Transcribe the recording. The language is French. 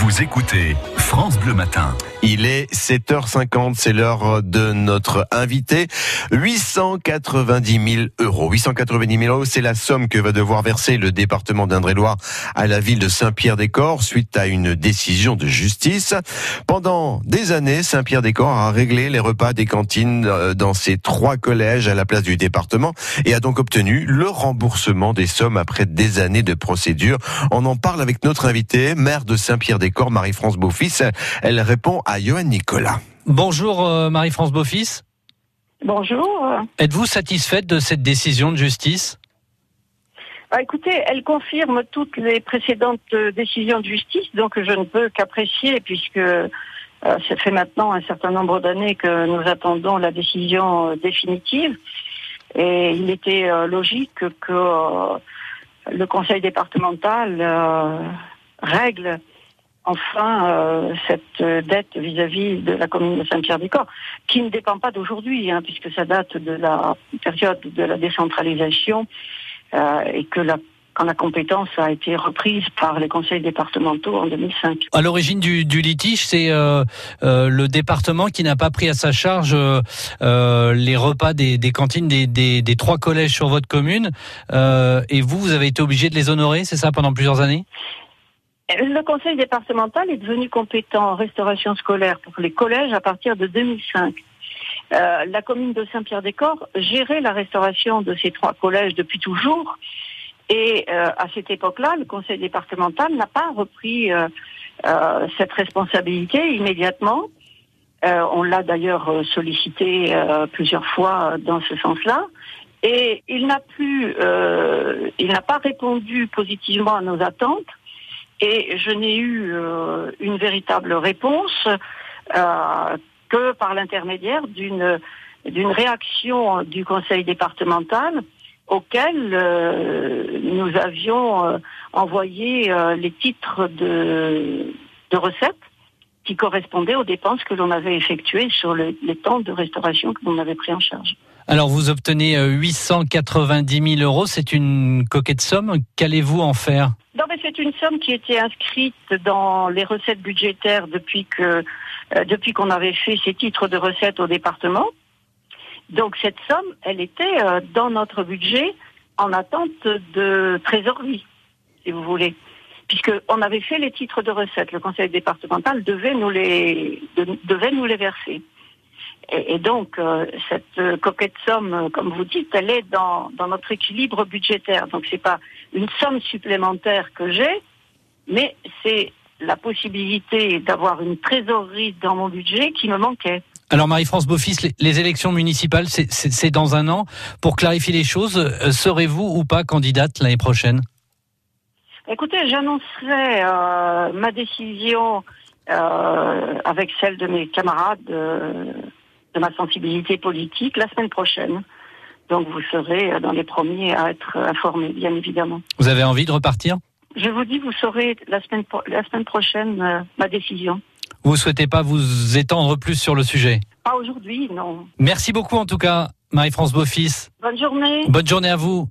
Vous écoutez France Bleu Matin. Il est 7h50, c'est l'heure de notre invité. 890 000 euros. 890 000 euros, c'est la somme que va devoir verser le département d'Indre-et-Loire à la ville de Saint-Pierre-des-Corps suite à une décision de justice. Pendant des années, Saint-Pierre-des-Corps a réglé les repas des cantines euh, dans ses trois collèges à la place du département et a donc obtenu le remboursement des sommes après des années de procédure. On en parle avec notre invité, maire de Saint-Pierre-des-Corps, Marie-France Beaufils. Elle répond à Johan Nicolas. Bonjour euh, Marie-France Beaufils. Bonjour. Êtes-vous satisfaite de cette décision de justice? Bah, écoutez, elle confirme toutes les précédentes euh, décisions de justice, donc je ne peux qu'apprécier puisque euh, ça fait maintenant un certain nombre d'années que nous attendons la décision euh, définitive. Et il était euh, logique que le conseil départemental euh, règle enfin euh, cette euh, dette vis-à-vis de la commune de Saint-Pierre-des-Corps, qui ne dépend pas d'aujourd'hui, hein, puisque ça date de la période de la décentralisation euh, et que la, quand la compétence a été reprise par les conseils départementaux en 2005. À l'origine du, litige, c'est le département qui n'a pas pris à sa charge les repas des, cantines des, des, trois collèges sur votre commune. Et vous, vous avez été obligé de les honorer, c'est ça, pendant plusieurs années? Le conseil départemental est devenu compétent en restauration scolaire pour les collèges à partir de 2005. Euh, la commune de Saint-Pierre-des-Corps gérait la restauration de ces trois collèges depuis toujours. Et euh, à cette époque-là, le conseil départemental n'a pas repris euh, euh, cette responsabilité immédiatement. Euh, on l'a d'ailleurs euh, sollicité plusieurs fois dans ce sens-là. Et il n'a plus, il n'a pas répondu positivement à nos attentes. Et je n'ai eu euh, une véritable réponse euh, que par l'intermédiaire d'une d'une réaction du conseil départemental auquel euh, nous avions envoyé les titres de, de recettes qui correspondaient aux dépenses que l'on avait effectuées sur le- les temps de restauration que l'on avait pris en charge. Alors, vous obtenez euh, 890 000 euros, c'est une coquette somme. Qu'allez-vous en faire? Non, mais c'est une somme qui était inscrite dans les recettes budgétaires depuis que euh, depuis qu'on avait fait ces titres de recettes au département. Donc cette somme, elle était euh, dans notre budget en attente de trésorerie, si vous voulez, puisque on avait fait les titres de recettes. Le conseil départemental devait nous les verser. Et, donc euh, cette euh, coquette somme, euh, comme vous dites, elle est dans, notre équilibre budgétaire. Donc c'est pas une somme supplémentaire que j'ai, mais c'est la possibilité d'avoir une trésorerie dans mon budget qui me manquait. Alors, Marie-France Beaufils, les, élections municipales, c'est- dans un an. Pour clarifier les choses, serez-vous ou pas candidate l'année prochaine? Écoutez, j'annoncerai euh, ma décision euh, avec celle de mes camarades euh, de ma sensibilité politique la semaine prochaine. Donc vous serez dans les premiers à être informés, bien évidemment. Vous avez envie de repartir? Je vous dis, vous saurez la semaine, la semaine prochaine ma décision. Vous souhaitez pas vous étendre plus sur le sujet? Pas aujourd'hui, non. Merci beaucoup en tout cas, Marie-France Beaufils. Bonne journée. Bonne journée à vous.